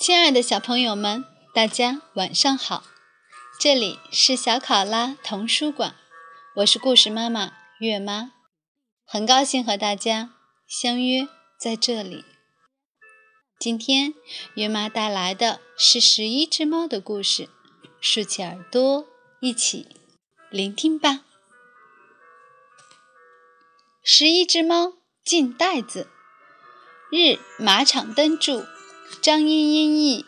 亲爱的小朋友们，大家晚上好！这里是小考拉童书馆，我是故事妈妈月妈，很高兴和大家相约在这里。今天月妈带来的是十一只猫的故事，竖起耳朵，一起聆听吧。十一只猫进袋子，日马场灯柱。张茵茵译，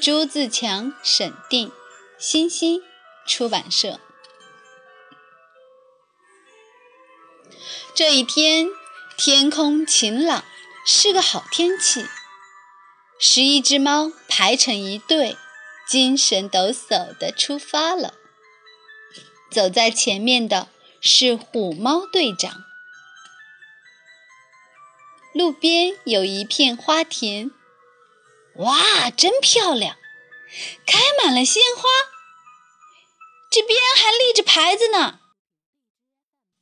朱自强审定，新星出版社。这一天天空晴朗，是个好天气。十一只猫排成一队，精神抖擞地出发了。走在前面的是虎猫队长。路边有一片花田。哇，真漂亮，开满了鲜花。这边还立着牌子呢，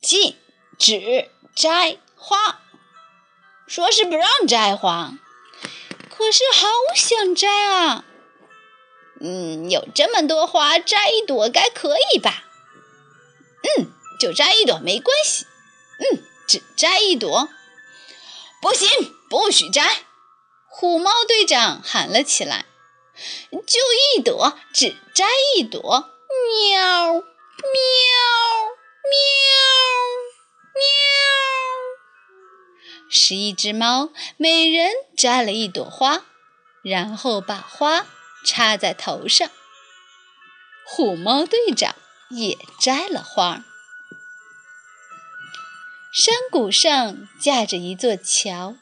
禁止摘花，说是不让摘花。可是好想摘啊！嗯，有这么多花，摘一朵该可以吧？嗯，就摘一朵没关系。嗯，只摘一朵，不行，不许摘。虎猫队长喊了起来：“就一朵，只摘一朵！”喵，喵，喵，喵。十一只猫每人摘了一朵花，然后把花插在头上。虎猫队长也摘了花。山谷上架着一座桥。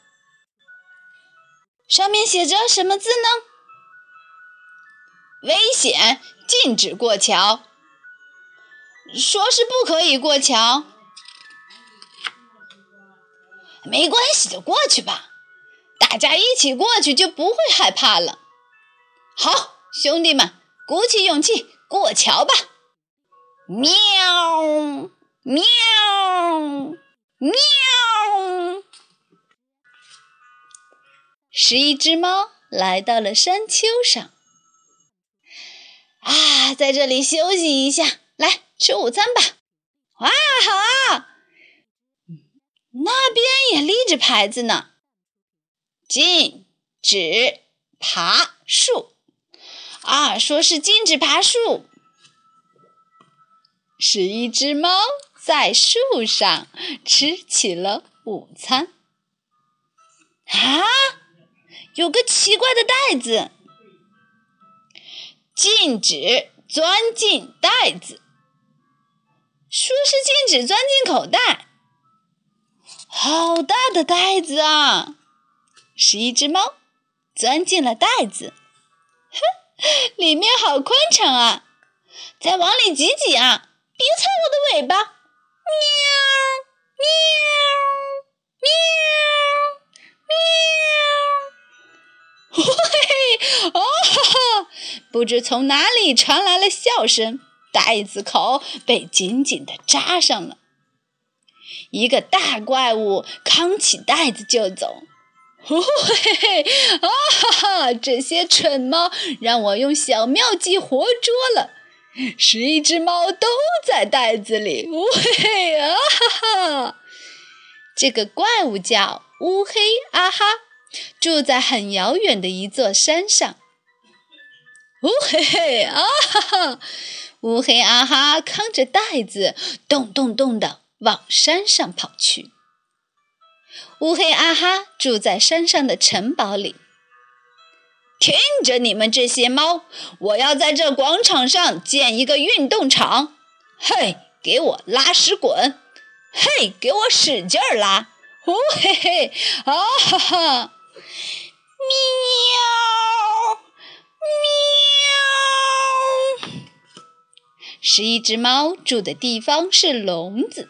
上面写着什么字呢？危险，禁止过桥。说是不可以过桥，没关系就，过去吧。大家一起过去就不会害怕了。好，兄弟们，鼓起勇气过桥吧。喵，喵，喵。十一只猫来到了山丘上，啊，在这里休息一下，来吃午餐吧。哇，好啊！那边也立着牌子呢，禁止爬树。啊，说是禁止爬树。十一只猫在树上吃起了午餐。啊！有个奇怪的袋子，禁止钻进袋子。说是禁止钻进口袋，好大的袋子啊！十一只猫钻进了袋子，哼，里面好宽敞啊！再往里挤挤啊！别踩我的尾巴！喵，喵，喵，喵。嘿嘿，哦哈哈！不知从哪里传来了笑声，袋子口被紧紧的扎上了。一个大怪物扛起袋子就走。嘿嘿，啊哈哈！这些蠢猫让我用小妙计活捉了。十一只猫都在袋子里。嘿嘿，啊哈哈！这个怪物叫乌黑啊哈。住在很遥远的一座山上。乌嘿嘿啊哈哈！乌黑啊哈扛着袋子，咚咚咚地往山上跑去。乌黑啊哈住在山上的城堡里。听着，你们这些猫，我要在这广场上建一个运动场。嘿，给我拉屎滚！嘿，给我使劲儿拉！呜嘿嘿啊哈哈！喵，喵！十一只猫住的地方是笼子。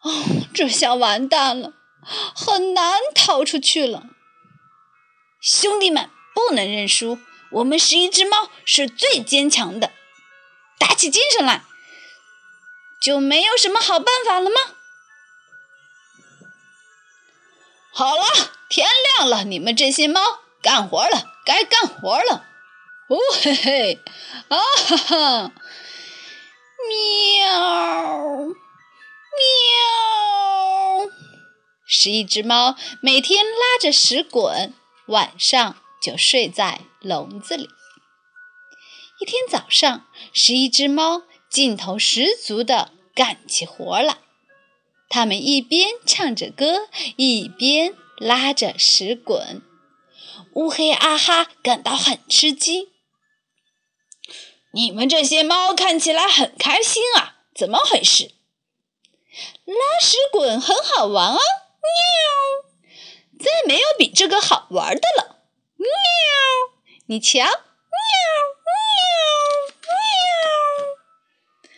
哦，这下完蛋了，很难逃出去了。兄弟们，不能认输！我们十一只猫是最坚强的，打起精神来，就没有什么好办法了吗？好了。天亮了，你们这些猫干活了，该干活了。哦嘿嘿，啊哈哈，喵喵。十一只猫每天拉着屎滚，晚上就睡在笼子里。一天早上，十一只猫劲头十足地干起活来。它们一边唱着歌，一边拉着屎滚。乌黑阿哈感到很吃惊：“你们这些猫看起来很开心啊，怎么回事？”拉屎滚很好玩啊！喵，再没有比这个好玩的了。喵，你瞧，喵喵喵！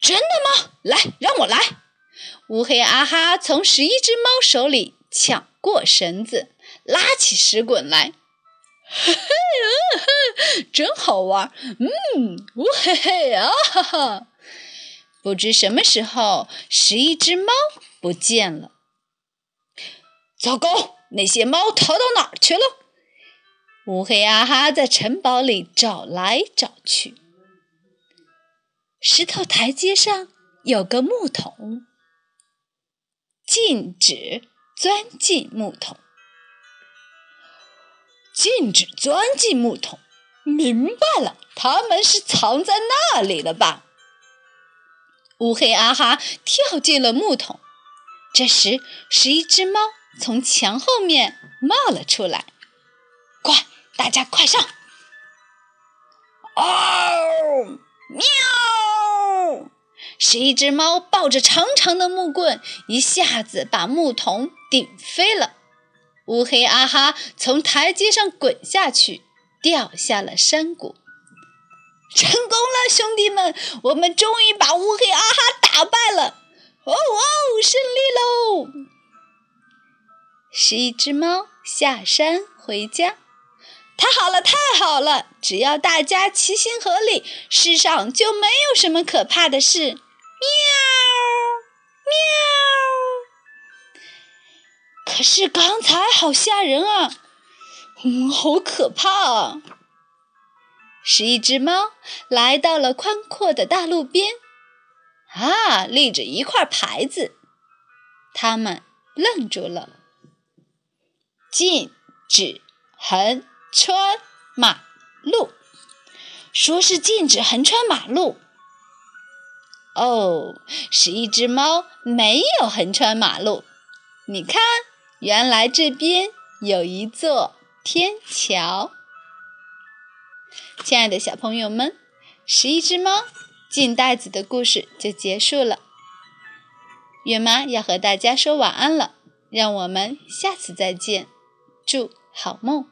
真的吗？来，让我来。乌黑阿哈从十一只猫手里抢过绳子，拉起石滚来。嘿嘿，真好玩！嗯，乌嘿嘿啊哈哈！不知什么时候，十一只猫不见了。糟糕，那些猫逃到哪儿去了？乌黑阿哈在城堡里找来找去。石头台阶上有个木桶，禁止钻进木桶。禁止钻进木桶，明白了，他们是藏在那里了吧？乌黑阿哈跳进了木桶，这时十一只猫从墙后面冒了出来。快，大家快上！嗷！喵！是一只猫抱着长长的木棍，一下子把木桶顶飞了。乌黑阿哈从台阶上滚下去，掉下了山谷。成功了，兄弟们！我们终于把乌黑阿哈打败了！哦哦，胜利喽！是一只猫下山回家。太好了，太好了！只要大家齐心合力，世上就没有什么可怕的事。喵喵！可是刚才好吓人啊！嗯，好可怕啊！是一只猫来到了宽阔的大路边，啊，立着一块牌子，它们愣住了：禁止横穿马路。说是禁止横穿马路。哦，十一只猫没有横穿马路。你看，原来这边有一座天桥。亲爱的小朋友们，十一只猫进袋子的故事就结束了。月妈要和大家说晚安了，让我们下次再见，祝好梦。